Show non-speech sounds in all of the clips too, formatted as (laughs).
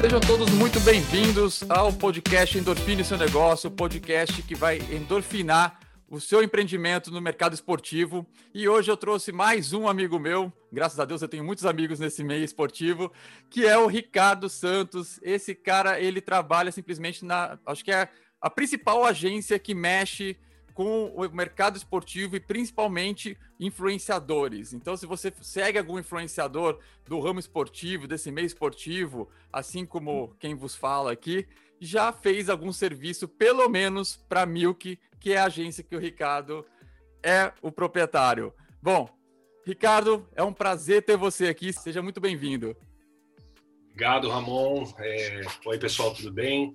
Sejam todos muito bem-vindos ao podcast Endorfine Seu Negócio, podcast que vai endorfinar o seu empreendimento no mercado esportivo. E hoje eu trouxe mais um amigo meu, graças a Deus eu tenho muitos amigos nesse meio esportivo, que é o Ricardo Santos. Esse cara, ele trabalha simplesmente na, acho que é a principal agência que mexe com o mercado esportivo e principalmente influenciadores. Então, se você segue algum influenciador do ramo esportivo, desse meio esportivo, assim como quem vos fala aqui, já fez algum serviço, pelo menos para Milk, que é a agência que o Ricardo é o proprietário. Bom, Ricardo, é um prazer ter você aqui. Seja muito bem-vindo. Obrigado, Ramon. É... Oi, pessoal, tudo bem?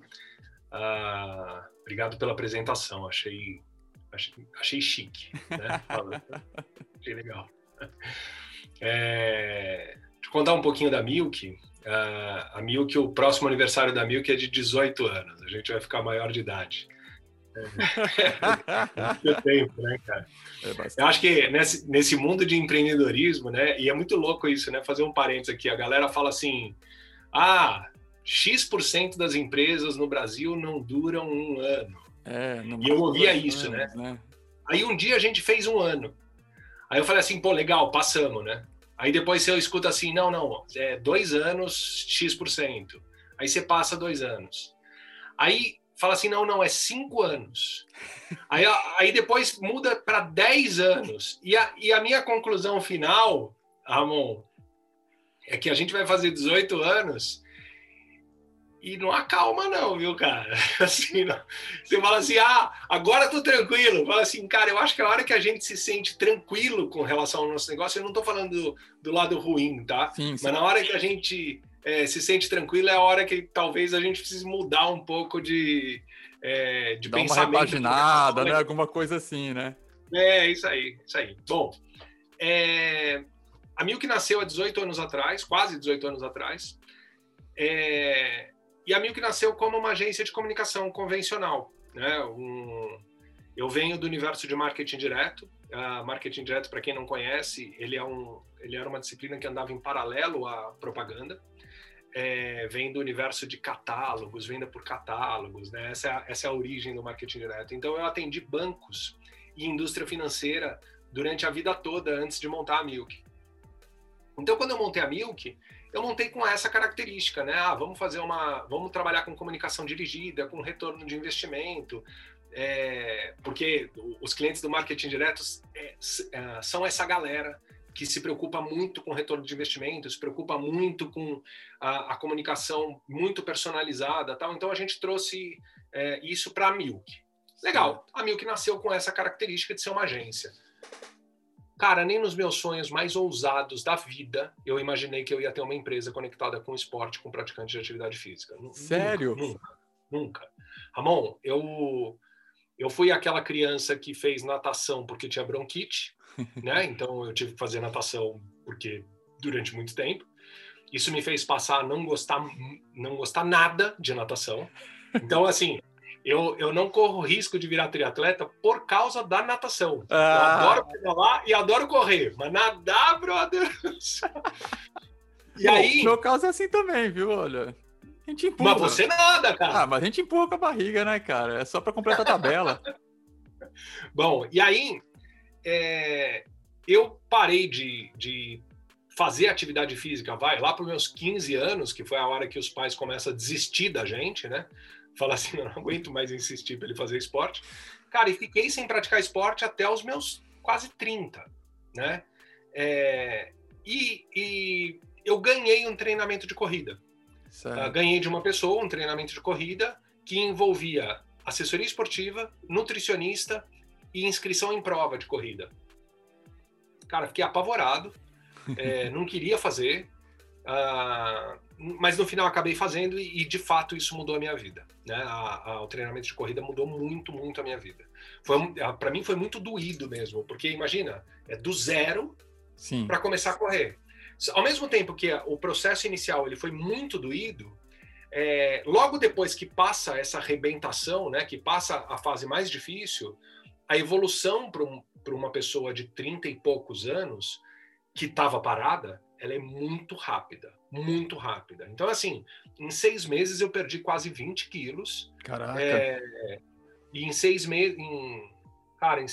Ah, obrigado pela apresentação. Achei achei, achei chique, né? achei legal. É, deixa eu contar um pouquinho da Milk. Uh, a Milk, o próximo aniversário da Milk é de 18 anos. A gente vai ficar maior de idade. É, tempo, né, cara? É eu acho que nesse, nesse mundo de empreendedorismo, né? E é muito louco isso, né? Fazer um parênteses aqui. A galera fala assim: ah, X% das empresas no Brasil não duram um ano. É, e eu ouvia isso, né? anos, né? né? Aí um dia a gente fez um ano. Aí eu falei assim, pô, legal, passamos, né? Aí depois você escuta assim, não, não, é dois anos, X%. Aí você passa dois anos. Aí fala assim, não, não, é cinco anos. Aí, aí depois muda para dez anos. E a, e a minha conclusão final, Ramon, é que a gente vai fazer 18 anos e não acalma não, viu, cara? (laughs) Assim, não. (laughs) Você fala assim, ah, agora tô tranquilo. Fala assim, cara, eu acho que a hora que a gente se sente tranquilo com relação ao nosso negócio, eu não tô falando do, do lado ruim, tá? Sim, sim. Mas na hora que a gente é, se sente tranquilo é a hora que talvez a gente precise mudar um pouco de, é, de Dá pensamento. uma repaginada, né? Alguma coisa assim, né? É, isso aí, isso aí. Bom, é, a Milk nasceu há 18 anos atrás, quase 18 anos atrás. É, e a Milk nasceu como uma agência de comunicação convencional. Né? Um, eu venho do universo de marketing direto. Uh, marketing direto, para quem não conhece, ele, é um, ele era uma disciplina que andava em paralelo à propaganda. É, vem do universo de catálogos, venda por catálogos, né? essa, é a, essa é a origem do marketing direto. Então, eu atendi bancos e indústria financeira durante a vida toda antes de montar a Milk. Então, quando eu montei a Milk, eu montei com essa característica, né? Ah, vamos fazer uma, vamos trabalhar com comunicação dirigida, com retorno de investimento, é, porque os clientes do marketing direto é, é, são essa galera que se preocupa muito com retorno de investimento, se preocupa muito com a, a comunicação muito personalizada, tal. Então a gente trouxe é, isso para a Milk. Legal. A Milk nasceu com essa característica de ser uma agência. Cara, nem nos meus sonhos mais ousados da vida eu imaginei que eu ia ter uma empresa conectada com esporte, com praticantes de atividade física. Sério? Nunca, nunca. Ramon, eu eu fui aquela criança que fez natação porque tinha bronquite, (laughs) né? Então eu tive que fazer natação porque durante muito tempo. Isso me fez passar a não gostar não gostar nada de natação. Então assim, eu, eu não corro risco de virar triatleta por causa da natação. Ah. Eu adoro pedalar e adoro correr, mas nadar, brother. (laughs) e Bom, aí. Meu caso é assim também, viu? Olha. A gente empurra. Mas você nada, cara. Ah, mas a gente empurra com a barriga, né, cara? É só para completar a tabela. (laughs) Bom, e aí é, eu parei de, de fazer atividade física, vai, lá para os meus 15 anos, que foi a hora que os pais começam a desistir da gente, né? Falar assim, (laughs) eu não aguento mais insistir para ele fazer esporte. Cara, e fiquei sem praticar esporte até os meus quase 30, né? É, e, e, eu ganhei um treinamento de corrida. Uh, ganhei de uma pessoa um treinamento de corrida que envolvia assessoria esportiva, nutricionista e inscrição em prova de corrida. Cara, fiquei apavorado, (laughs) é, não queria fazer. Uh, mas no final acabei fazendo e, e, de fato isso mudou a minha vida. Né? A, a, o treinamento de corrida mudou muito, muito a minha vida. Para mim foi muito doído mesmo, porque imagina, é do zero para começar a correr. Ao mesmo tempo que o processo inicial ele foi muito doído, é, logo depois que passa essa arrebentação, né, que passa a fase mais difícil, a evolução para um, uma pessoa de 30 e poucos anos que estava parada, ela é muito rápida muito rápida. Então, assim, em seis meses eu perdi quase 20 quilos. Caraca. É, e em seis meses, em, cara, em,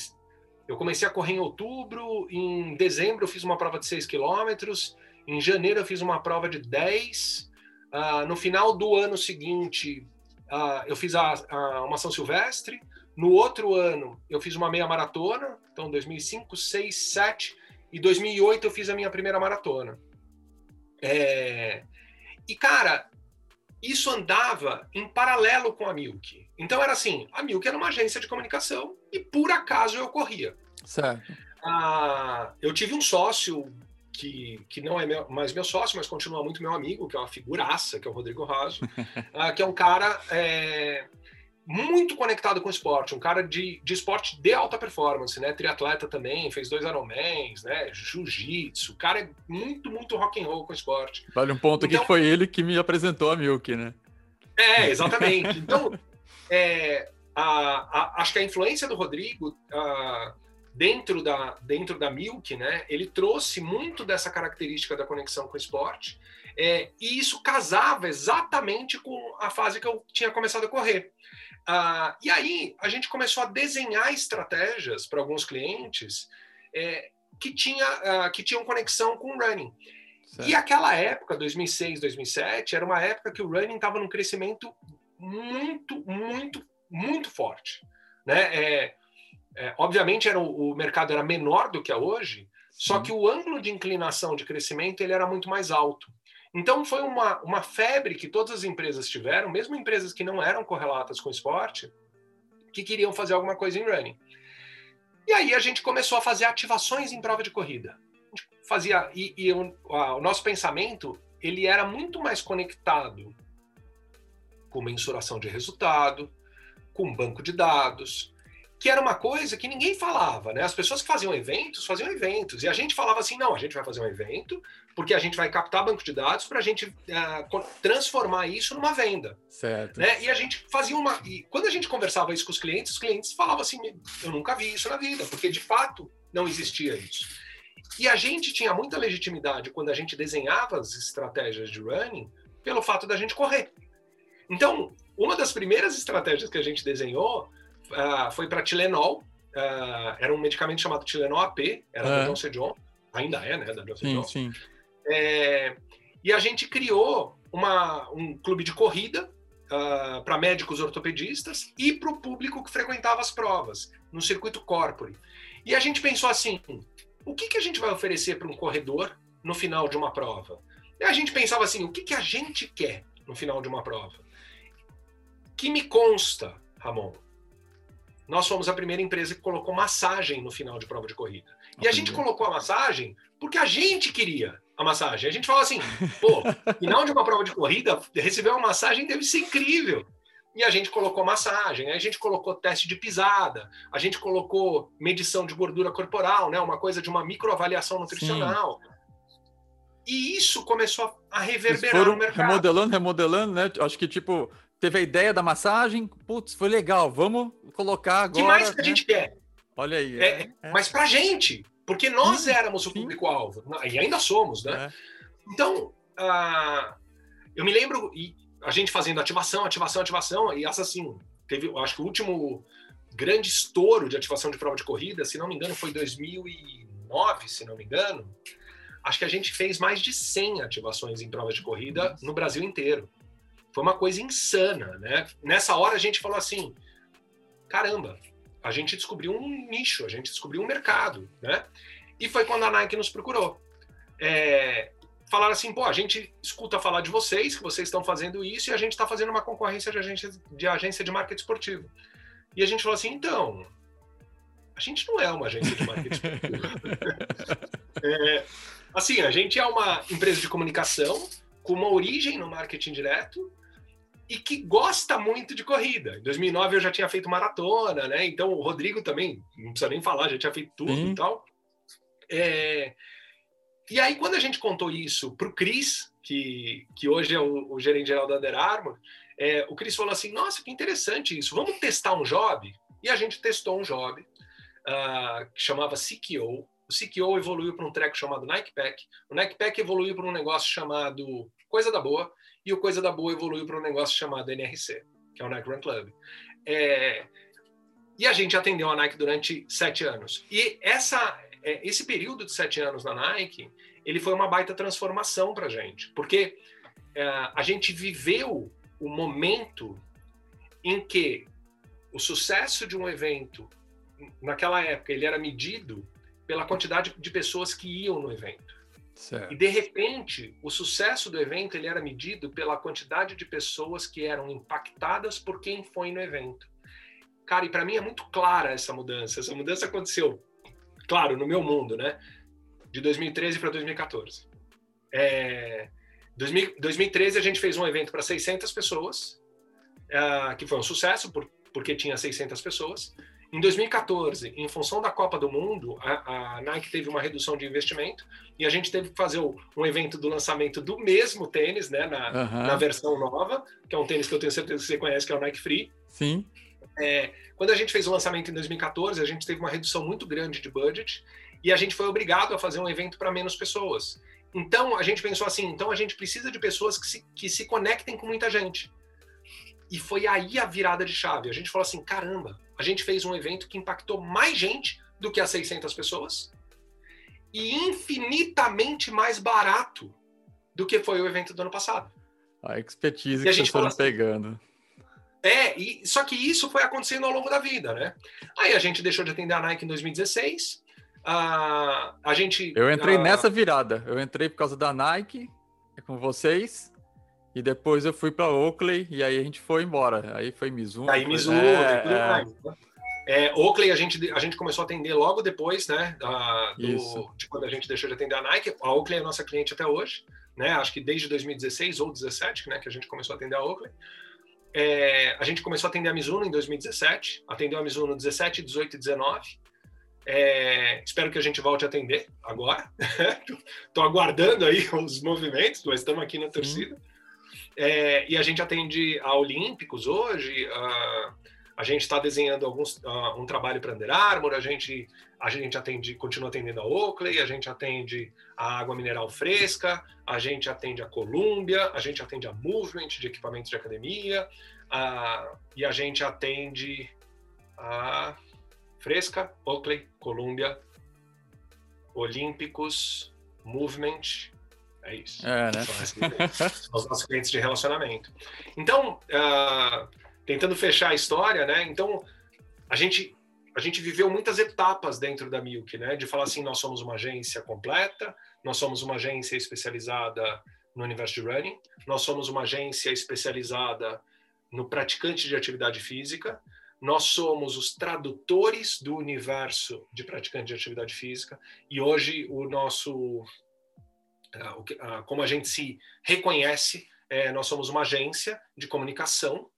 eu comecei a correr em outubro, em dezembro eu fiz uma prova de 6 quilômetros, em janeiro eu fiz uma prova de 10, uh, ah, no final do ano seguinte uh, eu fiz a, a, uma São Silvestre, no outro ano eu fiz uma meia maratona, então 2005, 6, 7, e 2008 eu fiz a minha primeira maratona. É... E, cara, isso andava em paralelo com a Milk. Então era assim, a Milk era uma agência de comunicação e por acaso eu corria. Certo. Ah, eu tive um sócio que, que não é meu, mais meu sócio, mas continua muito meu amigo, que é uma figuraça, que é o Rodrigo Raso, (laughs) ah, que é um cara é, muito conectado com o esporte, um cara de, de esporte de alta performance, né? Triatleta também, fez dois Ironmans, né? Jiu-jitsu, o cara é muito, muito rock and roll com o esporte. Vale um ponto então, que foi ele que me apresentou a Milk, né? É, exatamente. Então, (laughs) é, a, a, acho que a influência do Rodrigo a, dentro da dentro da Milk, né? Ele trouxe muito dessa característica da conexão com o esporte. É, e isso casava exatamente com a fase que eu tinha começado a correr. Ah, e aí a gente começou a desenhar estratégias para alguns clientes é, que, tinha, ah, que tinham conexão com o running. Certo. E aquela época, 2006, 2007, era uma época que o running estava num crescimento muito, muito, muito forte. Né? É, é, obviamente, era o, mercado era menor do que é hoje, Sim. só que o ângulo de inclinação de crescimento ele era muito mais alto. Então, foi uma, uma febre que todas as empresas tiveram, mesmo empresas que não eram correlatas com esporte, que queriam fazer alguma coisa em running. E aí a gente começou a fazer ativações em prova de corrida. A gente fazia e, e o, a, o nosso pensamento ele era muito mais conectado com mensuração de resultado, com banco de dados, que era uma coisa que ninguém falava, né? As pessoas que faziam eventos, faziam eventos. E a gente falava assim: não, a gente vai fazer um evento porque a gente vai captar banco de dados para a gente uh, transformar isso numa venda. Certo. Né? E a gente fazia uma. E quando a gente conversava isso com os clientes, os clientes falavam assim: eu nunca vi isso na vida, porque de fato não existia isso. E a gente tinha muita legitimidade quando a gente desenhava as estratégias de running pelo fato da gente correr. Então, uma das primeiras estratégias que a gente desenhou uh, foi para Tilenol. Uh, era um medicamento chamado Tilenol AP, era é. da Johnson Johnson, ainda é, né, da Johnson Johnson. Sim. É, e a gente criou uma, um clube de corrida uh, para médicos ortopedistas e para o público que frequentava as provas, no circuito corpore. E a gente pensou assim, o que, que a gente vai oferecer para um corredor no final de uma prova? E a gente pensava assim, o que, que a gente quer no final de uma prova? Que me consta, Ramon, nós fomos a primeira empresa que colocou massagem no final de prova de corrida. E a gente colocou a massagem porque a gente queria a massagem. A gente fala assim, (laughs) pô, final de uma prova de corrida, receber uma massagem deve ser incrível. E a gente colocou massagem, a gente colocou teste de pisada, a gente colocou medição de gordura corporal, né? Uma coisa de uma microavaliação nutricional. Sim. E isso começou a reverberar no mercado. Remodelando, remodelando, né? Acho que tipo, teve a ideia da massagem, putz, foi legal, vamos colocar agora. que mais que né? a gente quer? Olha aí. É, é, é. Mas pra gente, porque nós sim, éramos o público-alvo, e ainda somos, né? É. Então, uh, eu me lembro, e a gente fazendo ativação, ativação, ativação, e essa assim, teve, acho que o último grande estouro de ativação de prova de corrida, se não me engano, foi 2009, se não me engano. Acho que a gente fez mais de 100 ativações em provas de corrida no Brasil inteiro. Foi uma coisa insana, né? Nessa hora a gente falou assim: caramba, a gente descobriu um nicho, a gente descobriu um mercado, né? E foi quando a Nike nos procurou. É, falaram assim, pô, a gente escuta falar de vocês, que vocês estão fazendo isso, e a gente está fazendo uma concorrência de agência, de agência de marketing esportivo. E a gente falou assim, então, a gente não é uma agência de marketing esportivo. (laughs) é, assim, a gente é uma empresa de comunicação com uma origem no marketing direto, e que gosta muito de corrida. Em 2009 eu já tinha feito maratona, né? Então o Rodrigo também, não precisa nem falar, já tinha feito tudo Sim. e tal. É... E aí quando a gente contou isso para o Cris, que, que hoje é o, o gerente geral da Under Armour, é, o Cris falou assim, nossa, que interessante isso, vamos testar um job? E a gente testou um job uh, que chamava CKO, o CKO evoluiu para um treco chamado Nike Pack, o Nike Pack evoluiu para um negócio chamado Coisa da Boa, e o Coisa da Boa evoluiu para um negócio chamado NRC, que é o Nike Run Club. É, e a gente atendeu a Nike durante sete anos. E essa, é, esse período de sete anos na Nike, ele foi uma baita transformação para a gente, porque é, a gente viveu o momento em que o sucesso de um evento, naquela época, ele era medido pela quantidade de pessoas que iam no evento. Certo. E de repente, o sucesso do evento ele era medido pela quantidade de pessoas que eram impactadas por quem foi no evento. Cara, e para mim é muito clara essa mudança. Essa mudança aconteceu, claro, no meu mundo, né? De 2013 para 2014. É, 2013 a gente fez um evento para 600 pessoas, uh, que foi um sucesso por, porque tinha 600 pessoas. Em 2014, em função da Copa do Mundo, a, a, Nike teve uma redução de investimento e a gente teve que fazer o, um evento do lançamento do mesmo tênis, né, na, uhum. na, versão nova, que é um tênis que eu tenho certeza que você conhece, que é o Nike Free. Sim. É, quando a gente fez o lançamento em 2014, a gente teve uma redução muito grande de budget e a gente foi obrigado a fazer um evento para menos pessoas. Então a gente pensou assim, então a gente precisa de pessoas que se, que se conectem com muita gente. E foi aí a virada de chave. A gente falou assim, caramba, a gente fez um evento que impactou mais gente do que as 600 pessoas e infinitamente mais barato do que foi o evento do ano passado. A expertise que a gente foram assim, pegando. É, e, só que isso foi acontecendo ao longo da vida, né? Aí a gente deixou de atender a Nike em 2016. A, a gente. Eu entrei nessa virada. Eu entrei por causa da Nike com vocês. E depois eu fui para Oakley e aí a gente foi embora. Aí foi Mizuno. Aí Mizuno, é, tudo é... mais. É, Oakley a gente, a gente começou a atender logo depois, né? Da, do, de quando a gente deixou de atender a Nike. A Oakley é nossa cliente até hoje, né? Acho que desde 2016 ou 2017, né? Que a gente começou a atender a Oakley. É, a gente começou a atender a Mizuno em 2017, atendeu a Mizuno 17, 18 e 19. É, espero que a gente volte a atender agora. (laughs) Estou aguardando aí os movimentos, mas estamos aqui na torcida. É, e a gente atende a Olímpicos hoje, a, a gente está desenhando alguns, um trabalho para Under Armour, a gente, a gente atende, continua atendendo a Oakley, a gente atende a água mineral fresca, a gente atende a Columbia, a gente atende a Movement de equipamentos de academia, a, e a gente atende a Fresca, Oakley, Columbia, Olímpicos, Movement, é isso. É, né? São os nossos clientes de relacionamento. Então, uh, tentando fechar a história, né? Então, a gente a gente viveu muitas etapas dentro da Milk, né? De falar assim, nós somos uma agência completa, nós somos uma agência especializada no universo de running, nós somos uma agência especializada no praticante de atividade física, nós somos os tradutores do universo de praticante de atividade física e hoje o nosso como a gente se reconhece, é, nós somos uma agência de comunicação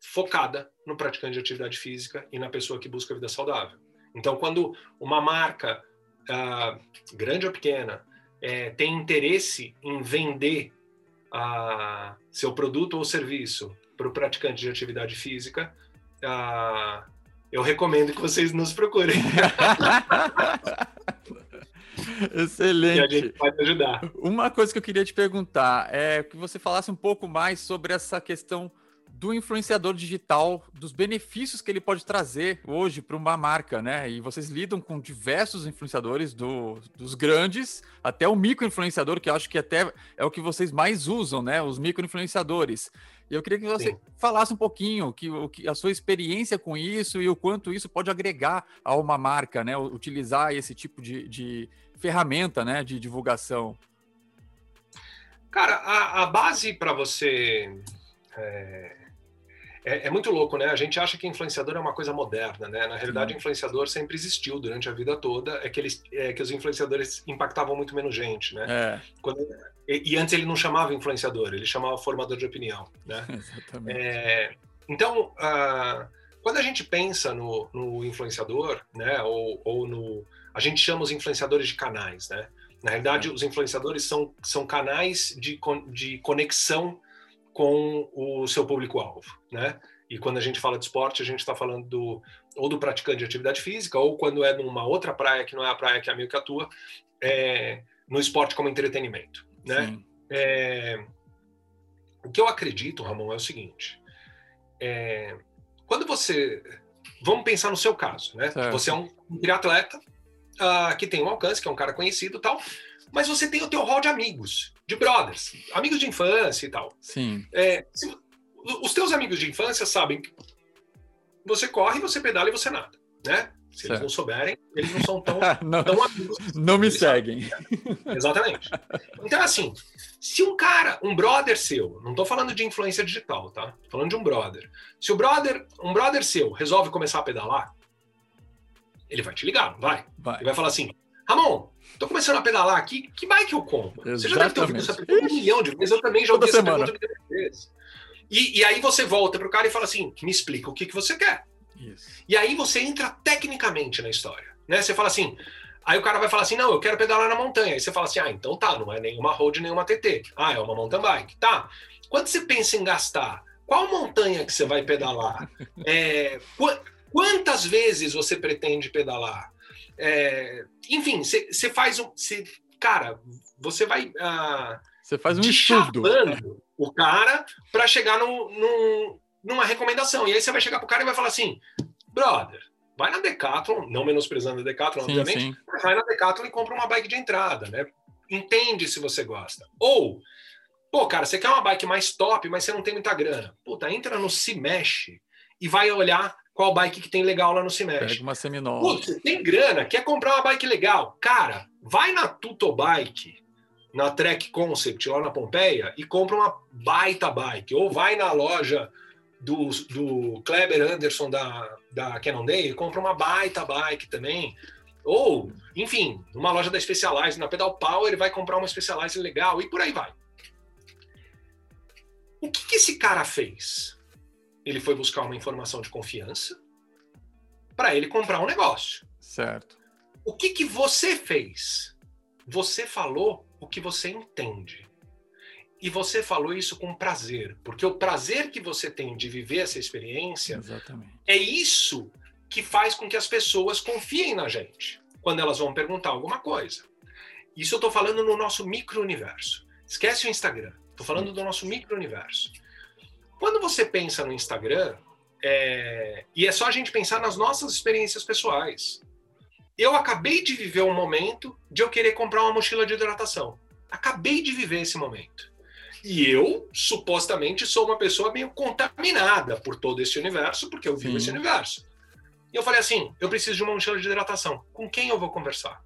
focada no praticante de atividade física e na pessoa que busca vida saudável. Então, quando uma marca, uh, grande ou pequena, é, tem interesse em vender uh, seu produto ou serviço para o praticante de atividade física, eu recomendo que vocês nos procurem. (laughs) (laughs) Excelente. A gente pode ajudar. Uma coisa que eu queria te perguntar é que você falasse um pouco mais sobre essa questão do influenciador digital, dos benefícios que ele pode trazer hoje para uma marca, né? E vocês lidam com diversos influenciadores, do, dos grandes até o micro-influenciador, que eu acho que até é o que vocês mais usam, né? Os micro-influenciadores. E eu queria que você Sim. falasse um pouquinho que, o, que a sua experiência com isso e o quanto isso pode agregar a uma marca, né? Utilizar esse tipo de, de ferramenta, né? De divulgação. Cara, a, a base para você é é, é, muito louco, né? A gente acha que influenciador é uma coisa moderna, né? Na realidade, o influenciador sempre existiu durante a vida toda. É que, eles, é que os influenciadores impactavam muito menos gente, né? É. Quando, e, e, antes ele não chamava influenciador, ele chamava formador de opinião, né? (laughs) Exatamente. É, então, uh, quando a gente pensa no, no influenciador, né? Ou, ou, no... A gente chama os influenciadores de canais, né? Na realidade, os influenciadores são, são canais de, de conexão com o seu público-alvo, né? E quando a gente fala de esporte, a gente está falando do, ou do praticante de atividade física, ou quando é numa outra praia que não é a praia que a Milk atua, é, no esporte como entretenimento. Né? É, o que eu acredito, Ramon, é o seguinte: é, quando você. Vamos pensar no seu caso, né? Certo. Você é um, triatleta uh, que tem um alcance, que é um cara conhecido tal, mas você tem o teu hall de amigos, de brothers, amigos de infância e tal. Sim. É, se, os teus amigos de infância sabem que você corre, você pedala e você nada, né? Se certo. eles não souberem, eles não são tão, (laughs) não, tão amigos. Não me seguem. Exatamente. Então, assim, se um cara, um brother seu, não estou falando de influência digital, tá? Tô falando de um brother. Se o brother, um brother seu resolve começar a pedalar, ele vai te ligar, vai? vai. Ele vai falar assim, Ramon, tô começando a pedalar aqui, que bike eu compro? Exatamente. Você já deve ter ouvido essa pergunta um milhão de vezes, eu também já ouvi essa pergunta milhão vezes. E, e aí você volta pro cara e fala assim, me explica o que, que você quer. Isso. E aí você entra tecnicamente na história. Né? Você fala assim, aí o cara vai falar assim, não, eu quero pedalar na montanha. Aí você fala assim, ah, então tá, não é nenhuma road, nenhuma TT. Ah, é uma mountain bike. Tá. Quando você pensa em gastar, qual montanha que você vai pedalar? (laughs) É, qu quantas vezes você pretende pedalar? É, enfim, você faz um... Cê, cara, você vai... Você uh, faz um estudo. o cara para chegar no, no, numa recomendação. E aí você vai chegar pro cara e vai falar assim, brother, vai na Decathlon, não menosprezando a Decathlon, sim, obviamente, sim. vai na Decathlon e compra uma bike de entrada, né? Entende se você gosta. Ou, pô, cara, você quer uma bike mais top, mas você não tem muita grana. Puta, entra no Se Mexe e vai olhar qual bike que tem legal lá no Se Mexe. Pega uma Seminole. Putz, você tem grana, quer comprar uma bike legal. Cara, vai na Tuto Bike, na Trek Concept, lá na Pompeia, e compra uma baita bike. Ou vai na loja do, do Kleber Anderson da, da Cannondale, compra uma baita bike também. Ou, enfim, numa loja da Specialized, na Pedal Power, ele vai comprar uma Specialized legal e por aí vai. O que, que esse cara fez? Ele foi buscar uma informação de confiança para ele comprar um negócio. Certo. O que, que você fez? Você falou o que você entende. E você falou isso com prazer, porque o prazer que você tem de viver essa experiência Exatamente. é isso que faz com que as pessoas confiem na gente quando elas vão perguntar alguma coisa. Isso eu estou falando no nosso micro-universo. Esquece o Instagram. Estou falando do nosso micro-universo. Quando você pensa no Instagram, é... e é só a gente pensar nas nossas experiências pessoais. Eu acabei de viver um momento de eu querer comprar uma mochila de hidratação. Acabei de viver esse momento. E eu, supostamente, sou uma pessoa meio contaminada por todo esse universo, porque eu vivo Sim. esse universo. E eu falei assim: eu preciso de uma mochila de hidratação. Com quem eu vou conversar?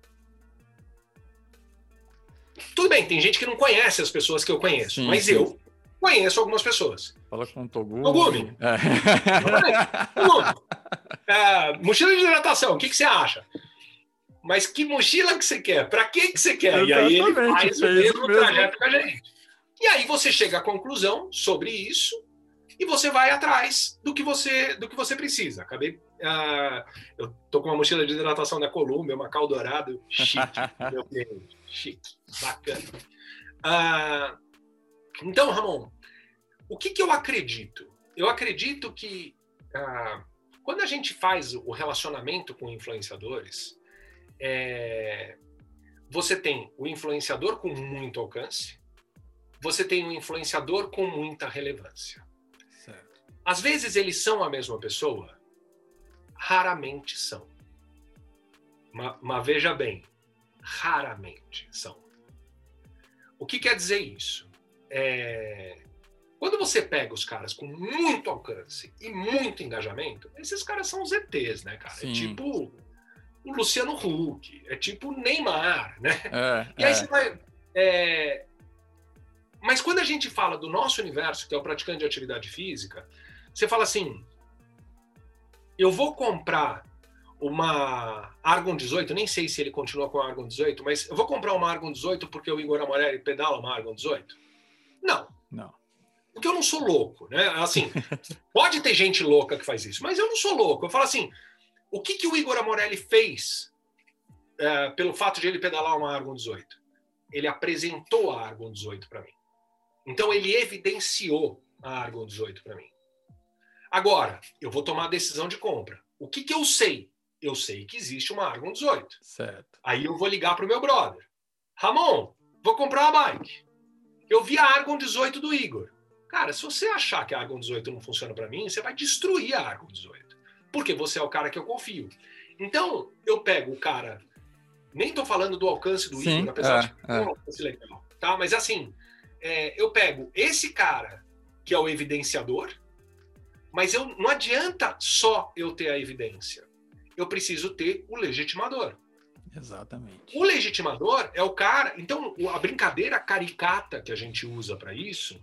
Tudo bem, tem gente que não conhece as pessoas que eu conheço, sim, mas eu conheço algumas pessoas. Fala com o Togumi. Togumi. É. Togumi. É, mochila de hidratação, o que, que você acha? Mas que mochila que você quer? Para que, que você quer? Exatamente, e aí ele faz o mesmo, mesmo trajeto com a gente. E aí você chega à conclusão sobre isso e você vai atrás do que você do que você precisa. Acabei, uh, eu tô com uma mochila de hidratação da Columbia, uma cal dourado, chique, meu cliente, chique, bacana. Uh, então, Ramon, o que, que eu acredito? Eu acredito que uh, quando a gente faz o relacionamento com influenciadores, é, você tem o influenciador com muito alcance, você tem um influenciador com muita relevância. Certo. Às vezes eles são a mesma pessoa, raramente são. Mas, mas veja bem, raramente são. O que quer dizer isso? É... Quando você pega os caras com muito alcance e muito engajamento, esses caras são os ETs, né, cara? É Sim. É tipo o Luciano Huck, é tipo o Neymar, né? É, e aí é. você vai. É, mas quando a gente fala do nosso universo, que é o praticante de atividade física, você fala assim: eu vou comprar uma Argon 18, nem sei se ele continua com a Argon 18, mas eu vou comprar uma Argon 18 porque o Igor Amorelli pedala uma Argon 18? Não. Não. Porque eu não sou louco, né? Assim, pode ter gente louca que faz isso, mas eu não sou louco. Eu falo assim, o que, que o Igor Amorelli fez é, pelo fato de ele pedalar uma Argon 18? Ele apresentou a Argon 18 para mim. Então ele evidenciou a Argon 18 para mim. Agora, eu vou tomar a decisão de compra. o que, que eu sei? Eu sei que existe uma Argon 18. Certo. Aí eu vou ligar para o meu brother. Ramon, vou comprar uma bike. Eu vi a Argon 18 do Igor. Cara, se você achar que a Argon 18 não funciona para mim, você vai destruir a Argon 18. Porque você é o cara que eu confio. Então, eu pego o cara. Nem estou falando do alcance do Sim, Igor, apesar é, de é. um alcance legal. Tá? Mas assim, é, eu pego esse cara que é o evidenciador, mas eu, não adianta só eu ter a evidência. Eu preciso ter o legitimador. Exatamente. O legitimador é o cara. Então, a brincadeira caricata que a gente usa para isso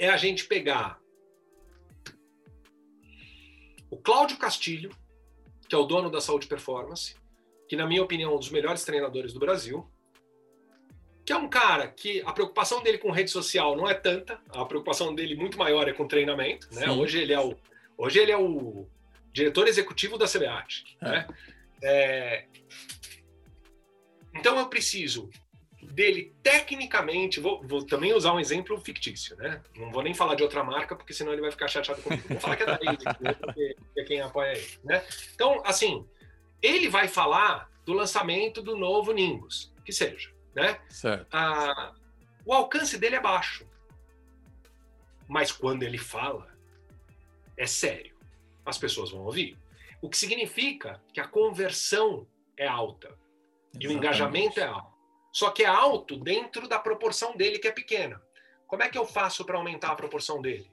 é a gente pegar o Cláudio Castilho, que é o dono da Saúde Performance, que, na minha opinião, é um dos melhores treinadores do Brasil, que é um cara que a preocupação dele com rede social não é tanta, a preocupação dele muito maior é com treinamento. Né? Hoje ele é o hoje ele é o diretor executivo da CBAT. É. Né? É... Então eu preciso dele tecnicamente, vou, vou, também usar um exemplo fictício, né? Não vou nem falar de outra marca, porque senão ele vai ficar chateado comigo. Vou falar que é da Easy, né? porque é quem apoia ele, né? Então, assim, ele vai falar do lançamento do novo Nimbus, que seja, né? Certo. Ah, o alcance dele é baixo. Mas quando ele fala, é sério. As pessoas vão ouvir. O que significa que a conversão é alta. Exatamente. E o engajamento é alto. Só que é alto dentro da proporção dele, que é pequena. Como é que eu faço para aumentar a proporção dele?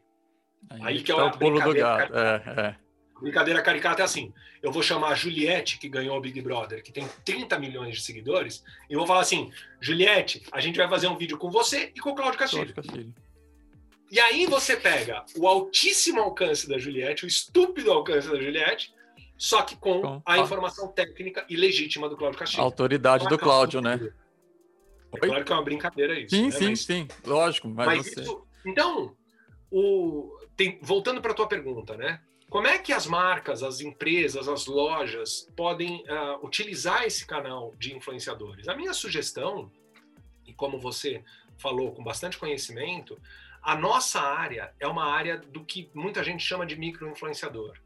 Aí, Aí que é tá o pulo do gato. É, é. Brincadeira caricata é assim: eu vou chamar a Juliette, que ganhou o Big Brother, que tem 30 milhões de seguidores, e vou falar assim: Juliette, a gente vai fazer um vídeo com você e com o Cláudio Castilho. Cláudio Castilho. E aí você pega o altíssimo alcance da Juliette, o estúpido alcance da Juliette, só que com, com a informação técnica e legítima do Cláudio Castilho. A autoridade então, do Cláudio, né? É claro que é uma brincadeira isso. Sim, né? sim, mas, sim. Lógico, mas, mas você... isso, então, o, tem, voltando para a tua pergunta, né? Como é que as marcas, as empresas, as lojas podem uh, utilizar esse canal de influenciadores? A minha sugestão, e como você falou com bastante conhecimento, a nossa área é uma área do que muita gente chama de micro-influenciador.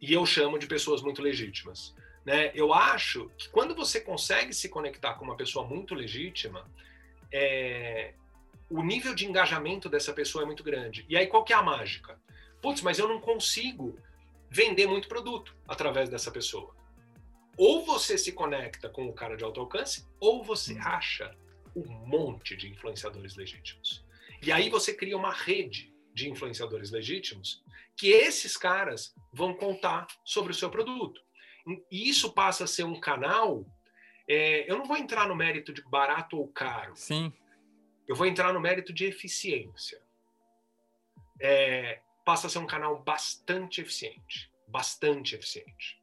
E eu chamo de pessoas muito legítimas. Né? Eu acho que quando você consegue se conectar com uma pessoa muito legítima, é... o nível de engajamento dessa pessoa é muito grande. E aí qual que é a mágica? Putz, mas eu não consigo vender muito produto através dessa pessoa. Ou você se conecta com o cara de alto alcance, ou você hum. acha um monte de influenciadores legítimos. E aí você cria uma rede de influenciadores legítimos que esses caras vão contar sobre o seu produto. E isso passa a ser um canal. É, eu não vou entrar no mérito de barato ou caro. Sim. Eu vou entrar no mérito de eficiência. É, passa a ser um canal bastante eficiente. Bastante eficiente.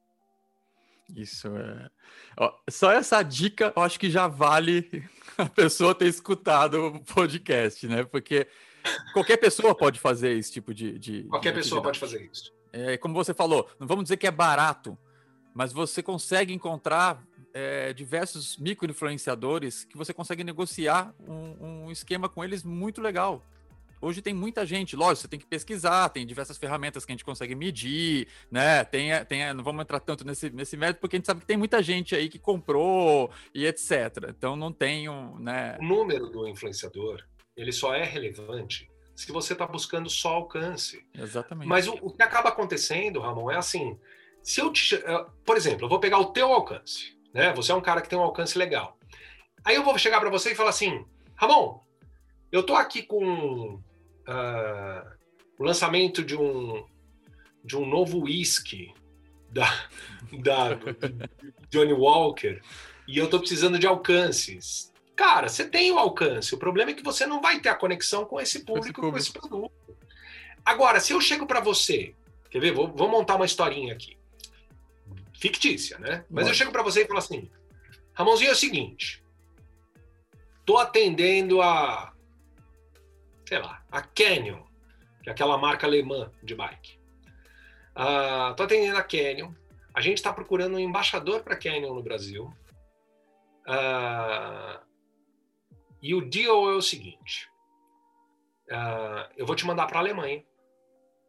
Isso é. Ó, só essa dica, eu acho que já vale (laughs) a pessoa ter escutado o podcast, né? Porque qualquer pessoa pode fazer esse tipo de. de qualquer de pessoa pode fazer isso. É, como você falou, não vamos dizer que é barato, mas você consegue encontrar é, diversos micro-influenciadores que você consegue negociar um, um, esquema com eles muito legal. Hoje tem muita gente, lógico, você tem que pesquisar, tem diversas ferramentas que a gente consegue medir, né? Tem, tem, não vamos entrar tanto nesse, nesse método, porque a gente sabe que tem muita gente aí que comprou e etc. Então não tem um. Né... O número do influenciador, ele só é relevante se você está buscando só alcance. Exatamente. Mas o, o que acaba acontecendo, Ramon, é assim: se eu te, por exemplo, eu vou pegar o teu alcance, né? Você é um cara que tem um alcance legal. Aí eu vou chegar para você e falar assim, Ramon, eu tô aqui com uh, o lançamento de um de um novo whisky da, (laughs) da Johnny Walker e eu tô precisando de alcances. Cara, você tem o alcance. O problema é que você não vai ter a conexão com esse público, com esse, público. com esse produto. Agora, se eu chego para você, quer ver? Vou, vou montar uma historinha aqui fictícia, né? Mas eu chego para você e falo assim: Ramonzinho, é o seguinte, tô atendendo a, sei lá, a Canyon, que é aquela marca alemã de bike. Uh, tô atendendo a Canyon. A gente está procurando um embaixador para Canyon no Brasil. Uh, e o deal é o seguinte: uh, eu vou te mandar para a Alemanha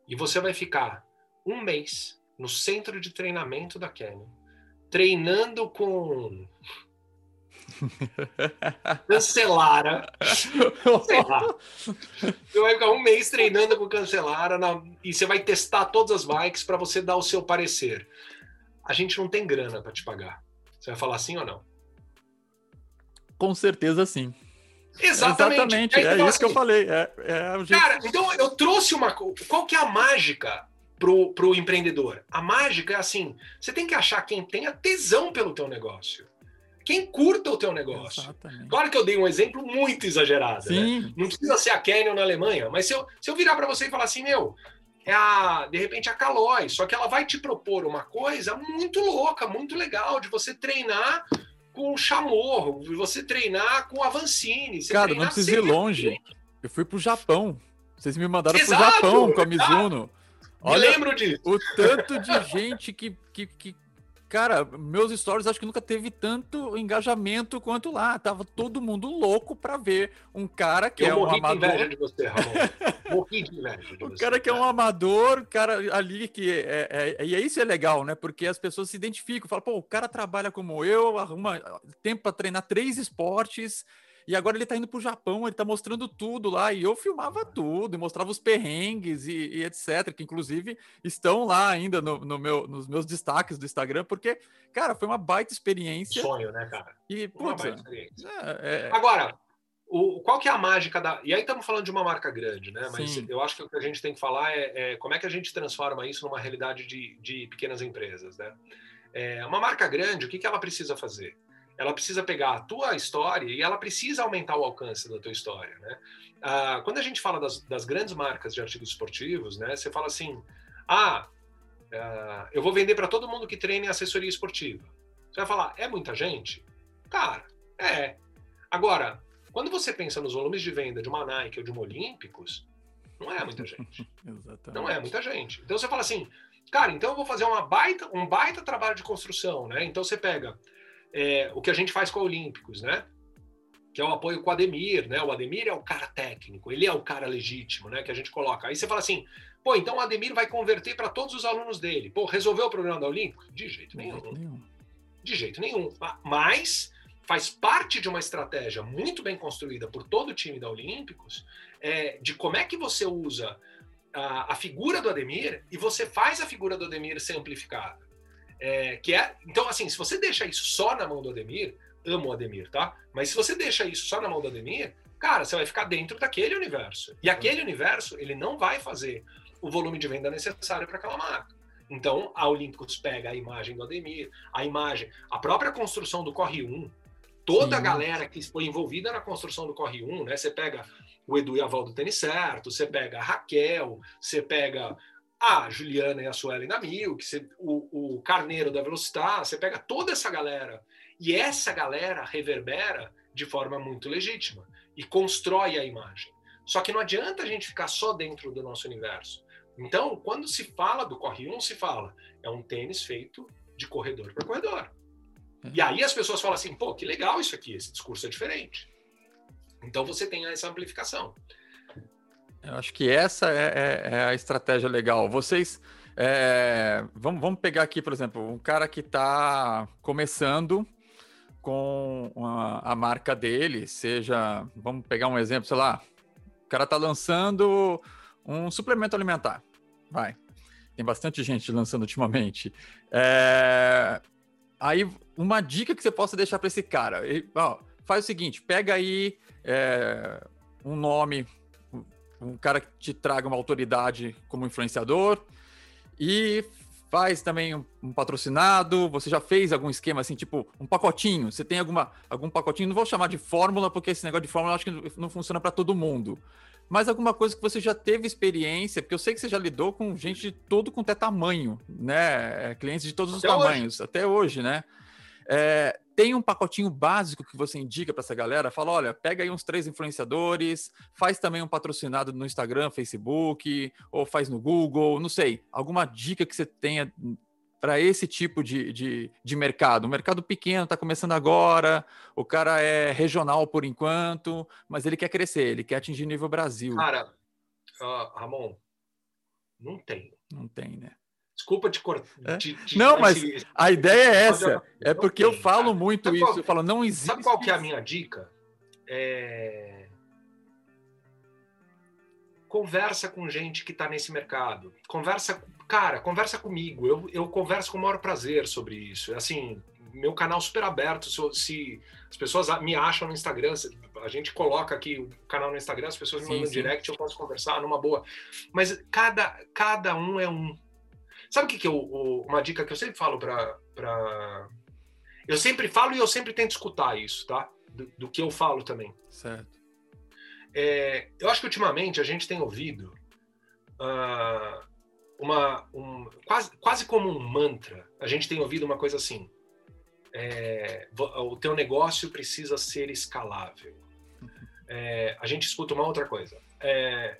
e você vai ficar um mês no centro de treinamento da Canyon, treinando com (laughs) Cancelara. Sei lá. (laughs) Você vai ficar um mês treinando com Cancelara na... e você vai testar todas as bikes para você dar o seu parecer. A gente não tem grana para te pagar. Você vai falar sim ou não? Com certeza sim. Exatamente. Exatamente. é isso assim, que eu falei. É, é. Cara, então eu trouxe uma. Qual que é a mágica pro, pro empreendedor? A mágica é assim: você tem que achar quem tenha tesão pelo teu negócio quem curta o teu negócio. Exatamente. Claro que eu dei um exemplo muito exagerado. Né? Não precisa ser a Canyon na Alemanha, mas se eu, se eu virar para você e falar assim, meu, é a, de repente a Calói, só que ela vai te propor uma coisa muito louca, muito legal, de você treinar com o Chamorro, de você treinar com a Vancini. Cara, não precisa ir longe. Eu fui pro Japão. Vocês me mandaram Exato, pro Japão com a Mizuno. Olha, lembro disso. O tanto de (laughs) gente que, que, que Cara, meus stories acho que nunca teve tanto engajamento quanto lá. Tava todo mundo louco para ver um cara que eu é um amador. De você, Ramon. (laughs) morri de inveja de O cara que é um amador, cara ali que é, é, é, e é isso é legal, né? Porque as pessoas se identificam, falam, pô, o cara trabalha como eu, arruma tempo para treinar três esportes e agora ele tá indo pro Japão, ele tá mostrando tudo lá. E eu filmava tudo, e mostrava os perrengues e, e etc. Que inclusive estão lá ainda no, no, meu, nos meus destaques do Instagram, porque, cara, foi uma baita experiência. Sonho, né, cara? E, putz, experiência. É, é... Agora, o, qual que é a mágica da. E aí estamos falando de uma marca grande, né? Mas Sim. eu acho que o que a gente tem que falar é, é, como é que a gente transforma isso numa realidade de, de pequenas empresas, né? É, uma marca grande, o que, que ela precisa fazer? Ela precisa pegar a tua história e ela precisa aumentar o alcance da tua história, né? Ah, quando a gente fala das, das, grandes marcas de artigos esportivos, né? Você fala assim, ah, ah eu vou vender para todo mundo que treina em assessoria esportiva. Você vai falar, é muita gente? Cara, é. Agora, quando você pensa nos volumes de venda de uma Nike ou de uma Olímpicos, não é muita gente. (laughs) não é muita gente. Então você fala assim, cara, então eu vou fazer uma baita, um baita trabalho de construção, né? Então você pega é, o que a gente faz com a Olímpicos, né? Que é o apoio com o Ademir, né? O Ademir é o cara técnico, ele é o cara legítimo, né? Que a gente coloca. Aí você fala assim, pô, então o Ademir vai converter para todos os alunos dele. Pô, resolveu o problema da Olímpicos? De jeito nenhum. De jeito nenhum. Mas faz parte de uma estratégia muito bem construída por todo o time da Olímpicos é, de como é que você usa a, a, figura do Ademir e você faz a figura do Ademir ser amplificada. É, que é, então, assim, se você deixa isso só na mão do Ademir, amo o Ademir, tá? Mas se você deixa isso só na mão do Ademir, cara, você vai ficar dentro daquele universo. E aquele universo, ele não vai fazer o volume de venda necessário para aquela marca. Então, a Olímpicos pega a imagem do Ademir, a imagem, a própria construção do Corre 1, toda Sim. a galera que foi envolvida na construção do Corre 1, né? Você pega o Edu e a Val do Tênis Certo, você pega a Raquel, você pega a Juliana e a Suelen da Milk, você, o, o Carneiro da Velocitar, você pega toda essa galera e essa galera reverbera de forma muito legítima e constrói a imagem. Só que não adianta a gente ficar só dentro do nosso universo. Então, quando se fala do Corre 1, se fala, é um tênis feito de corredor para corredor. É. E aí as pessoas falam assim, pô, que legal isso aqui, esse discurso é diferente. Então você tem essa amplificação. Eu acho que essa é, é, é a estratégia legal. Vocês. É, vamos, vamos pegar aqui, por exemplo, um cara que está começando com a, a, marca dele, seja. Vamos pegar um exemplo, sei lá. O cara está lançando um suplemento alimentar. Vai. Tem bastante gente lançando ultimamente. É, aí, uma dica que você possa deixar para esse cara: ele, ó, faz o seguinte, pega aí é, um nome um cara que te traga uma autoridade como influenciador e faz também um, um, patrocinado. Você já fez algum esquema assim, tipo um pacotinho? Você tem alguma algum pacotinho? Não vou chamar de fórmula porque esse negócio de fórmula acho que não funciona para todo mundo. Mas alguma coisa que você já teve experiência, porque eu sei que você já lidou com gente de todo quanto é tamanho, né? É, clientes de todos os até tamanhos, hoje. até hoje, né? É, tem um pacotinho básico que você indica para essa galera? Fala, olha, pega aí uns três influenciadores, faz também um patrocinado no Instagram, Facebook, ou faz no Google, não sei. Alguma dica que você tenha para esse tipo de, de, de mercado? Um mercado pequeno, está começando agora, o cara é regional por enquanto, mas ele quer crescer, ele quer atingir nível Brasil. Cara, uh, Ramon, não tem. Não tem, né? Desculpa te cortar. É? Não, mas a ideia é essa. É porque eu falo muito sabe isso. Qual, eu falo, não existe. Sabe qual que é a minha dica? É... Conversa com gente que está nesse mercado. Conversa, cara, conversa comigo. Eu, eu converso com o maior prazer sobre isso. Assim, meu canal super aberto. Se, se, as pessoas me acham no Instagram, a gente coloca aqui o canal no Instagram, as pessoas me mandam direct, eu posso conversar numa boa. Mas cada, cada um é um. Sabe o que, que eu, uma dica que eu sempre falo para. Pra... Eu sempre falo e eu sempre tento escutar isso, tá? Do, do que eu falo também. Certo. É, eu acho que ultimamente a gente tem ouvido uh, uma, um, quase, quase como um mantra, a gente tem ouvido uma coisa assim: é, o teu negócio precisa ser escalável. É, a gente escuta uma outra coisa. É,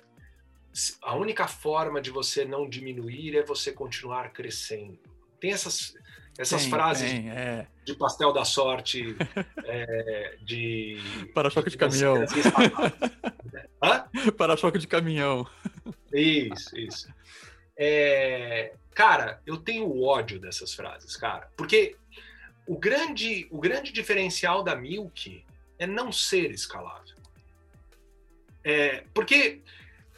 a única forma de você não diminuir é você continuar crescendo. Tem essas, essas tem, frases tem, é. de pastel da sorte, (laughs) é, de. Para-choque de, de caminhão. (laughs) Para-choque de caminhão. Isso, isso. É, cara, eu tenho ódio dessas frases, cara. Porque o grande, o grande diferencial da Milk é não ser escalável. É, porque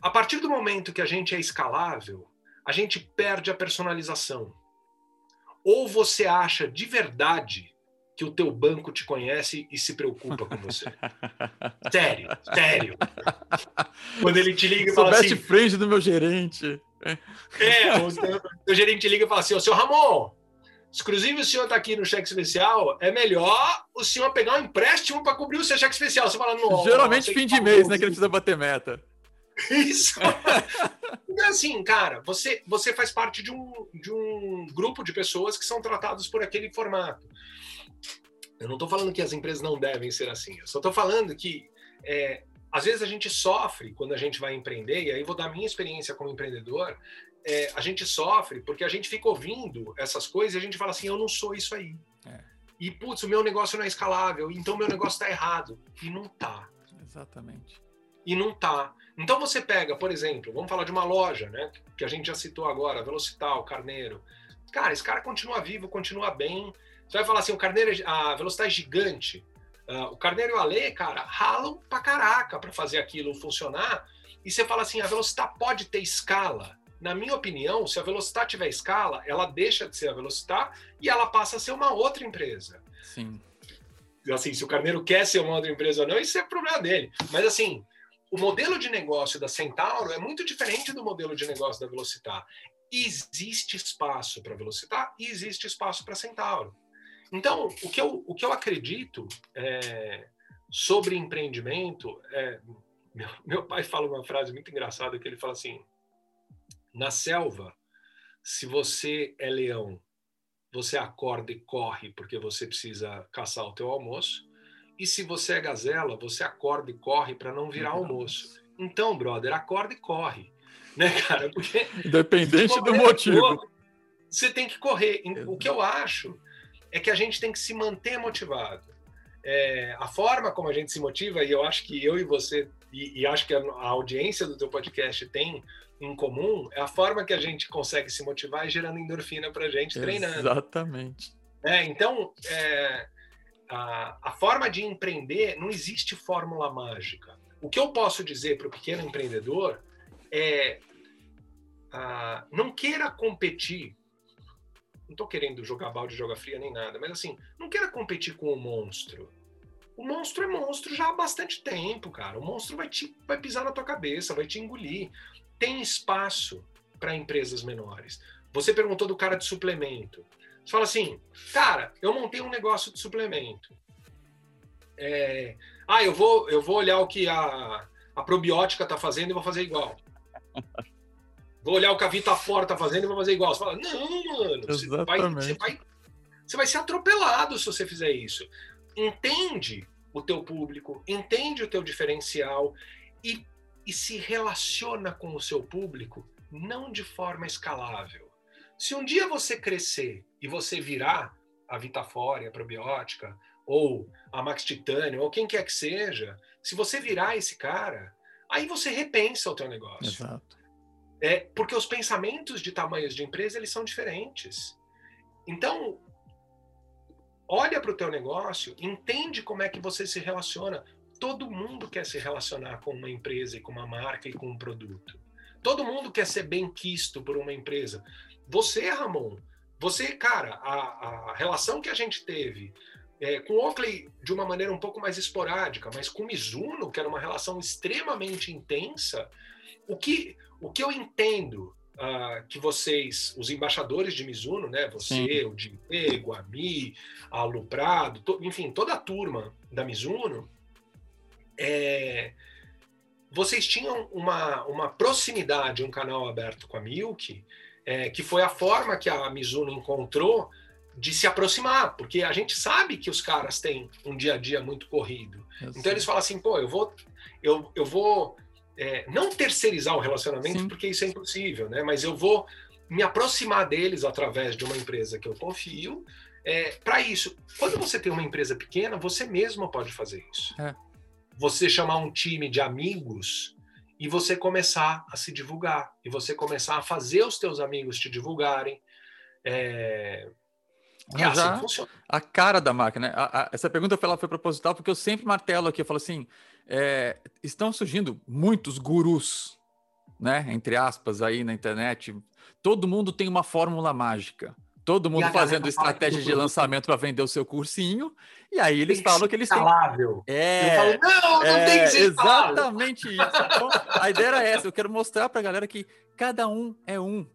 a partir do momento que a gente é escalável, a gente perde a personalização. Ou você acha de verdade que o teu banco te conhece e se preocupa com você. (laughs) sério, sério. Quando ele te liga e fala assim... frente do meu gerente. É, o teu gerente liga e fala assim, ô, seu Ramon, Exclusive, o senhor está aqui no cheque especial, é melhor o senhor pegar um empréstimo para cobrir o seu cheque especial. Você fala, não. Geralmente fim de mês, né? Que ele precisa bater meta. Isso. (laughs) assim, cara, você, você faz parte de um, de um grupo de pessoas que são tratados por aquele formato. Eu não estou falando que as empresas não devem ser assim. Eu só estou falando que é, às vezes a gente sofre quando a gente vai empreender, e aí vou dar minha experiência como empreendedor, é, a gente sofre porque a gente fica ouvindo essas coisas e a gente fala assim, eu não sou isso aí. É. E, putz, o meu negócio não é escalável, então meu negócio está errado. E não tá. Exatamente. E não tá. Então você pega, por exemplo, vamos falar de uma loja, né? Que a gente já citou agora, Velocital, Carneiro. Cara, esse cara continua vivo, continua bem. Você vai falar assim, o Carneiro, a velocidade é gigante. Uh, o Carneiro e o Ale, cara, ralam pra caraca para fazer aquilo funcionar. E você fala assim, a velocidade pode ter escala na minha opinião, se a Velocitar tiver escala, ela deixa de ser a Velocitar e ela passa a ser uma outra empresa. Sim. Assim, se o Carneiro quer ser uma outra empresa ou não, isso é problema dele. Mas assim, o modelo de negócio da Centauro é muito diferente do modelo de negócio da Velocitar. Existe espaço para Velocitar e existe espaço para Centauro. Então, o que eu, o que eu acredito é, sobre empreendimento é. Meu, meu pai fala uma frase muito engraçada que ele fala assim: na selva, se você é leão, você acorda e corre porque você precisa caçar o teu almoço. E se você é gazela, você acorda e corre para não virar almoço. Então, brother, acorda e corre. Né, cara? (laughs) Porque. Independente do motivo. Você tem que correr. O que eu acho é que a gente tem que se manter motivado. É, a forma como a gente se motiva, e eu acho que eu e você, e, e acho que a, a audiência do teu podcast tem em comum é a forma que a gente consegue se motivar e gerando endorfina para a gente treinando. Exatamente. É, então, é, a, a forma de empreender não existe fórmula mágica. O que eu posso dizer para o pequeno empreendedor é não queira competir. Não estou querendo jogar balde de joga fria nem nada, mas assim, não queira competir com o monstro. O monstro é monstro já há bastante tempo, cara. O monstro vai, te, vai pisar na tua cabeça, vai te engolir tem espaço para empresas menores. Você perguntou do cara de suplemento. Você fala assim, cara, eu montei um negócio de suplemento. É, ah, eu vou, eu vou olhar o que a, a probiótica está fazendo e vou fazer igual. (laughs) Vou olhar o que a Vitafora está fazendo e vou fazer igual. Você fala, não, mano, você vai, você vai, você vai ser atropelado se você fizer isso. Entende o teu público, entende o teu diferencial e e se relaciona com o seu público não de forma escalável. Se um dia você crescer e você virar a Vitafória, a probiótica, ou a Max Titânio, ou quem quer que seja, se você virar esse cara, aí você repensa o teu negócio. Exato. É, porque os pensamentos de tamanhos de empresa eles são diferentes. Então, olha para o teu negócio, entende como é que você se relaciona. Todo mundo quer se relacionar com uma empresa e com uma marca e com um produto. Todo mundo quer ser bem quisto por uma empresa. Você, Ramon, você, cara, a, a relação que a gente teve é, com Oakley de uma maneira um pouco mais esporádica, mas com Mizuno, que era uma relação extremamente intensa, o que, o que eu entendo uh, que vocês, os embaixadores de Mizuno, né, você, Sim. o Diego, a Mi, a Luprado, to, enfim, toda a turma da Mizuno, é, vocês tinham uma, uma proximidade, um canal aberto com a Milk, é, que foi a forma que a Mizuno encontrou de se aproximar, porque a gente sabe que os caras têm um dia a dia muito corrido. Eu então sei. eles falam assim, pô, eu vou, eu, eu vou é, não terceirizar o relacionamento, Sim. porque isso é impossível, né? Mas eu vou me aproximar deles através de uma empresa que eu confio. É, Para isso, quando você tem uma empresa pequena, você mesmo pode fazer isso. É. Você chamar um time de amigos e você começar a se divulgar e você começar a fazer os teus amigos te divulgarem. É, é assim a cara da marca, né? A, a, essa pergunta foi, foi proposital porque eu sempre martelo aqui, eu falo assim, é, estão surgindo muitos gurus, né? Entre aspas aí na internet. Todo mundo tem uma fórmula mágica. Todo mundo fazendo estratégia de lançamento para vender o seu cursinho. E aí eles falam que eles têm. É, eu falo, não, não é, tem que ser Exatamente isso. Então, a ideia era essa. Eu quero mostrar para a galera que cada um é um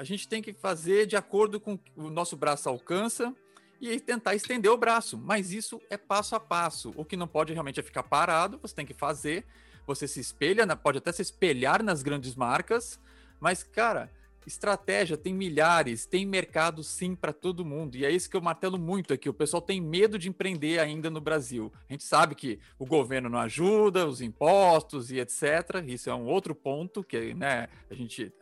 a gente tem que fazer de acordo com o nosso braço alcança e tentar estender o braço. Mas isso é passo a passo. O que não pode realmente é ficar parado, você tem que fazer. Você se espelha, pode até se espelhar nas grandes marcas, mas, cara, estratégia tem milhares, tem mercado sim para todo mundo. E é isso que eu martelo muito aqui. O pessoal tem medo de empreender ainda no Brasil. A gente sabe que o governo não ajuda, os impostos e etc. Isso é um outro ponto que né, a gente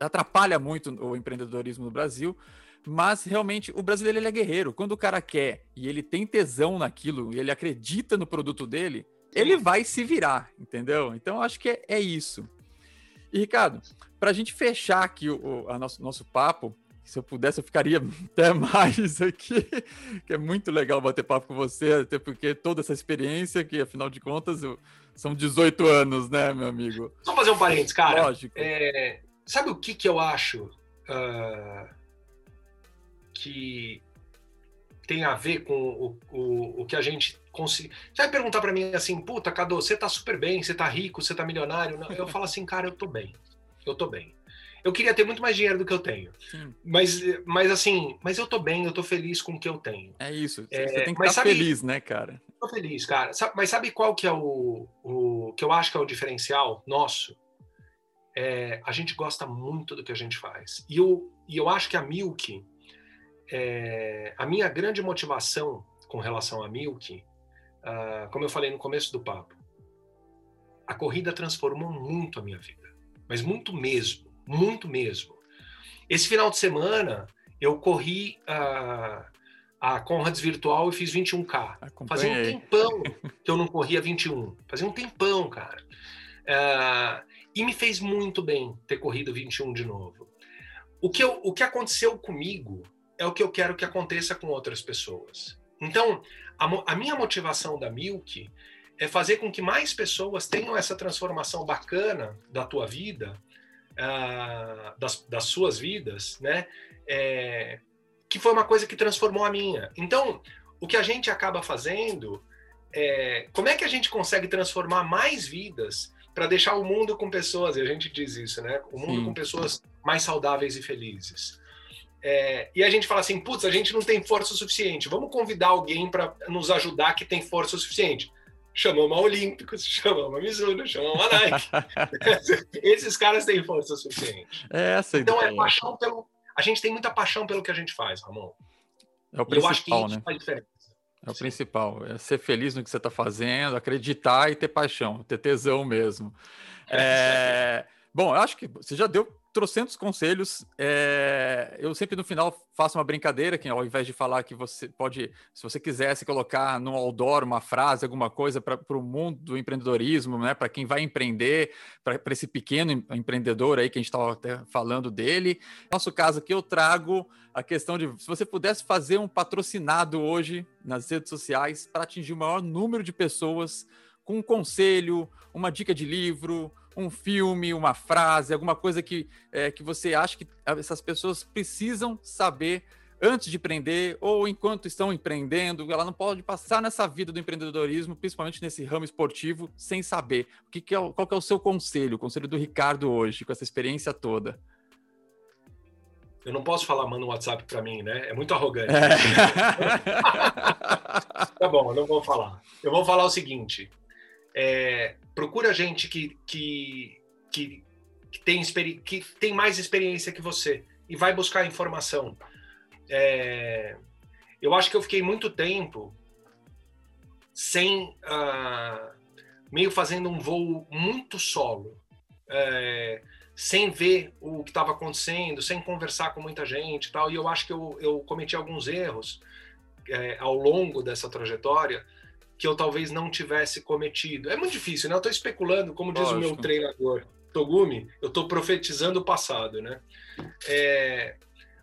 atrapalha muito o empreendedorismo no Brasil. Mas realmente o brasileiro ele é guerreiro. Quando o cara quer e ele tem tesão naquilo e ele acredita no produto dele, ele vai se virar, entendeu? Então acho que é, é isso. E Ricardo, para a gente fechar aqui o, o nosso, nosso papo, se eu pudesse, eu ficaria (laughs) até mais aqui, (laughs) que é muito legal bater papo com você, até porque toda essa experiência, que afinal de contas eu, são 18 anos, né, meu amigo? Só fazer um parênteses, cara. Lógico. É, Sabe o que, que eu acho uh, que tem a ver com o, o, o que a gente consegue. Você vai perguntar para mim assim, puta, Cadu, você tá super bem, você tá rico, você tá milionário. Eu (laughs) falo assim, cara, eu tô bem. Eu tô bem. Eu queria ter muito mais dinheiro do que eu tenho. Sim. Mas, mas assim, mas eu tô bem, eu tô feliz com o que eu tenho. É isso. Você é, tem que estar feliz, né, cara? Tô feliz, cara. Mas sabe qual que é o, o que eu acho que é o diferencial nosso? é, a gente gosta muito do que a gente faz. E eu, e eu acho que a Milk, é, a minha grande motivação com relação a Milk, uh, como eu falei no começo do papo, a corrida transformou muito a minha vida, mas muito mesmo, muito mesmo. Esse final de semana eu corri uh, a Conrads Virtual e fiz 21K. Acompanhei. Fazia um tempão (laughs) que eu não corria 21. Fazia um tempão, cara. Uh, e me fez muito bem ter corrido 21 de novo. O que, eu, o que aconteceu comigo é o que eu quero que aconteça com outras pessoas. Então, a, a minha motivação da Milk é fazer com que mais pessoas tenham essa transformação bacana da tua vida, uh, das, das, suas vidas, né? É, que foi uma coisa que transformou a minha. Então, o que a gente acaba fazendo é como é que a gente consegue transformar mais vidas para deixar o mundo com pessoas, e a gente diz isso, né? O mundo Sim. com pessoas mais saudáveis e felizes. É, e a gente fala assim, putz, a gente não tem força suficiente, vamos convidar alguém para nos ajudar que tem força suficiente. Chamamos a Olímpicos, (laughs) chamamos a Mizuno, chamamos a Nike. (laughs) Esses caras têm força suficiente. É essa então ideia. é paixão pelo. A gente tem muita paixão pelo que a gente faz, Ramon. É o principal, eu acho que isso né? faz diferença. É o Sim. principal, é ser feliz no que você está fazendo, acreditar e ter paixão, ter tesão mesmo. É... Bom, eu acho que você já deu trocentos conselhos. É, eu sempre no final faço uma brincadeira, que ao invés de falar que você pode, se você quisesse colocar no outdoor uma frase, alguma coisa para o mundo do empreendedorismo, né, para quem vai empreender, para esse pequeno empreendedor aí que a gente estava até falando dele. No nosso caso aqui, eu trago a questão de se você pudesse fazer um patrocinado hoje nas redes sociais para atingir o maior número de pessoas com um conselho, uma dica de livro, um filme, uma frase, alguma coisa que, é, que você acha que essas pessoas precisam saber antes de empreender ou enquanto estão empreendendo. Ela não pode passar nessa vida do empreendedorismo, principalmente nesse ramo esportivo, sem saber. O que, que é, qual que é o seu conselho, o conselho do Ricardo hoje, com essa experiência toda? Eu não posso falar, manda um WhatsApp para mim, né? É muito arrogante. É. (laughs) tá bom, eu não vou falar. Eu vou falar o seguinte: é, procura gente que, que, que, que, tem que tem mais experiência que você e vai buscar informação. É, eu acho que eu fiquei muito tempo sem uh, meio fazendo um voo muito solo, é, sem ver o que estava acontecendo, sem conversar com muita gente e tal. E eu acho que eu, eu cometi alguns erros é, ao longo dessa trajetória que eu talvez não tivesse cometido. É muito difícil, né? Eu estou especulando, como diz Lógico. o meu treinador Togumi, eu estou profetizando o passado, né? É,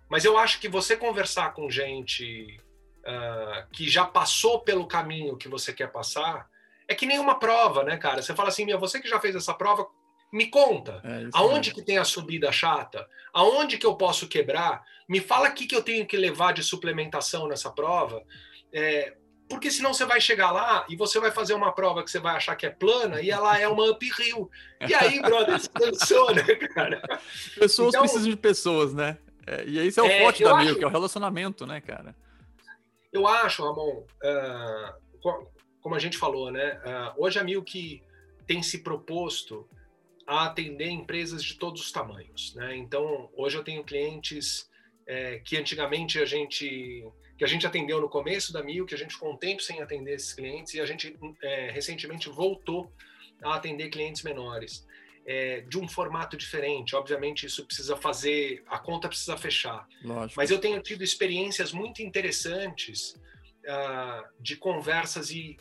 mas eu acho que você conversar com gente uh, que já passou pelo caminho que você quer passar é que nem uma prova, né, cara? Você fala assim, minha, você que já fez essa prova, me conta, é aonde que tem a subida chata? Aonde que eu posso quebrar? Me fala o que, que eu tenho que levar de suplementação nessa prova. É, porque senão você vai chegar lá e você vai fazer uma prova que você vai achar que é plana e ela é uma uphill. E aí, brother, você cansou, (laughs) né, cara? Pessoas então, precisam de pessoas, né? É, e esse é o é, forte da Mil, que é o relacionamento, né, cara? Eu acho, Ramon, uh, como a gente falou, né? Uh, hoje a Milk tem se proposto a atender empresas de todos os tamanhos, né? Então, hoje eu tenho clientes é, que antigamente a gente que a gente atendeu no começo da Mil, que a gente ficou um tempo sem atender esses clientes e a gente é, recentemente voltou a atender clientes menores. É, de um formato diferente. Obviamente, isso precisa fazer, a conta precisa fechar. Lógico. Mas eu tenho tido experiências muito interessantes uh, de conversas e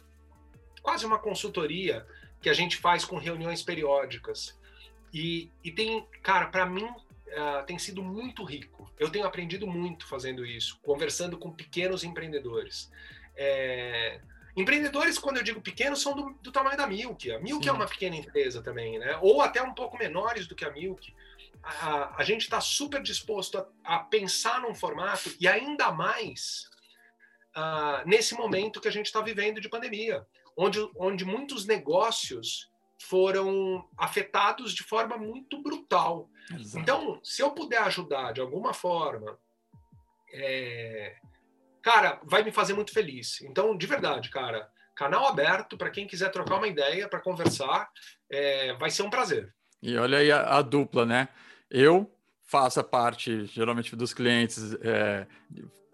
quase uma consultoria que a gente faz com reuniões periódicas. E, e tem, cara, para mim uh, tem sido muito rico. Eu tenho aprendido muito fazendo isso, conversando com pequenos empreendedores. É... Empreendedores, quando eu digo pequenos, são do, do tamanho da Milk. A Milk é Sim. é uma pequena empresa também, né? Ou até um pouco menores do que a Milk. A, a gente está super disposto a, a, pensar num formato e ainda mais uh, nesse momento que a gente está vivendo de pandemia, onde, onde muitos negócios foram afetados de forma muito brutal. Exato. Então, se eu puder ajudar de alguma forma, é... cara, vai me fazer muito feliz. Então, de verdade, cara, canal aberto para quem quiser trocar uma ideia, para conversar, é... vai ser um prazer. E olha aí a, a dupla, né? Eu faço a parte, geralmente, dos clientes, é,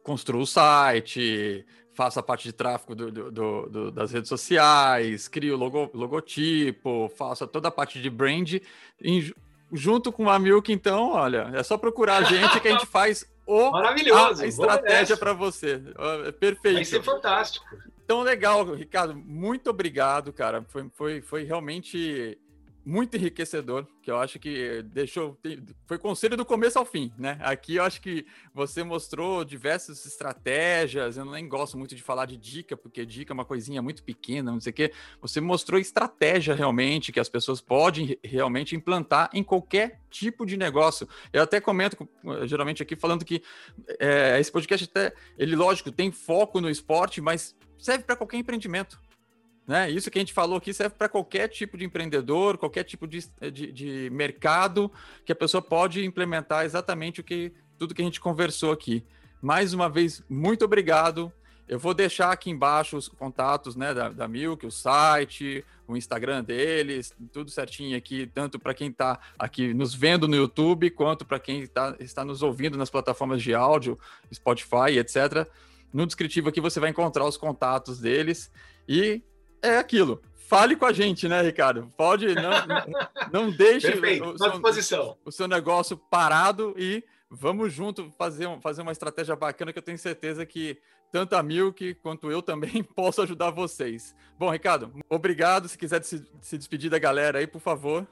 construo o site, faço a parte de tráfego do, do, do, das redes sociais, crio logo, logotipo, faço toda a parte de brand. Em, junto com a Milk, então, olha, é só procurar a gente que a gente (laughs) faz o, a estratégia para você. É perfeito. Vai ser fantástico. Então, legal, Ricardo. Muito obrigado, cara. Foi, foi, foi realmente muito enriquecedor, que eu acho que deixou. Foi conselho do começo ao fim, né? Aqui eu acho que você mostrou diversas estratégias. Eu nem gosto muito de falar de dica, porque dica é uma coisinha muito pequena, não sei o quê. Você mostrou estratégia realmente que as pessoas podem realmente implantar em qualquer tipo de negócio. Eu até comento geralmente aqui falando que é, esse podcast até, ele lógico, tem foco no esporte, mas serve para qualquer empreendimento. Né? Isso que a gente falou aqui serve para qualquer tipo de empreendedor, qualquer tipo de, de, de, mercado que a pessoa pode implementar exatamente o que tudo que a gente conversou aqui. Mais uma vez, muito obrigado. Eu vou deixar aqui embaixo os contatos né, da, da Milk, o site, o Instagram deles, tudo certinho aqui, tanto para quem está aqui nos vendo no YouTube, quanto para quem tá, está nos ouvindo nas plataformas de áudio, Spotify, etc. No descritivo aqui você vai encontrar os contatos deles. E é aquilo. fale com a gente, né, Ricardo? Pode, não, (laughs) não deixe Perfeito, o, seu, o seu negócio parado e vamos junto fazer, fazer uma estratégia bacana que eu tenho certeza que tanto a Milk quanto eu também (laughs) posso ajudar vocês. Bom, Ricardo, obrigado. Se quiser se, se despedir da galera aí, por favor.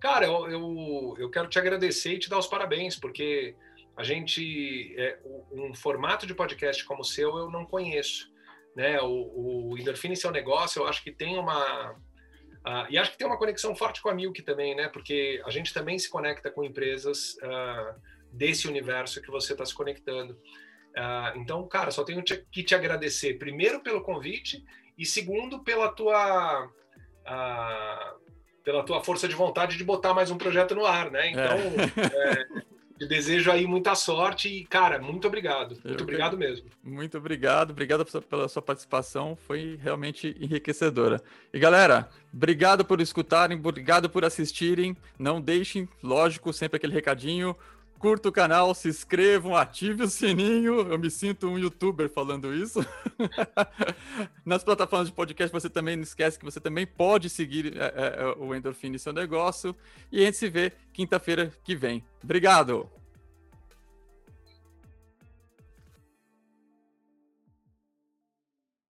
Cara, eu, eu, eu, quero te agradecer e te dar os parabéns, porque a gente. É, um formato de podcast como o seu eu não conheço. Né? O, o Endorfine Seu Negócio, eu acho que tem uma. Uh, e acho que tem uma conexão forte com a Milk também, né? Porque a gente também se conecta com empresas uh, desse universo que você está se conectando. Uh, então, cara, só tenho que te agradecer, primeiro pelo convite e segundo pela tua pela tua força de vontade de botar mais um projeto no ar, né? Então, é. É, eu desejo aí muita sorte e, cara, muito obrigado. Muito obrigado mesmo. Muito obrigado. Obrigado pela sua participação. Foi realmente enriquecedora. E, galera, obrigado por escutarem, obrigado por assistirem. Não deixem, lógico, sempre aquele recadinho curta o canal, se inscrevam, ative o sininho. Eu me sinto um youtuber falando isso. (laughs) Nas plataformas de podcast, você também não esquece que você também pode seguir é, é, o Endorfine seu negócio. E a gente se vê quinta-feira que vem. Obrigado!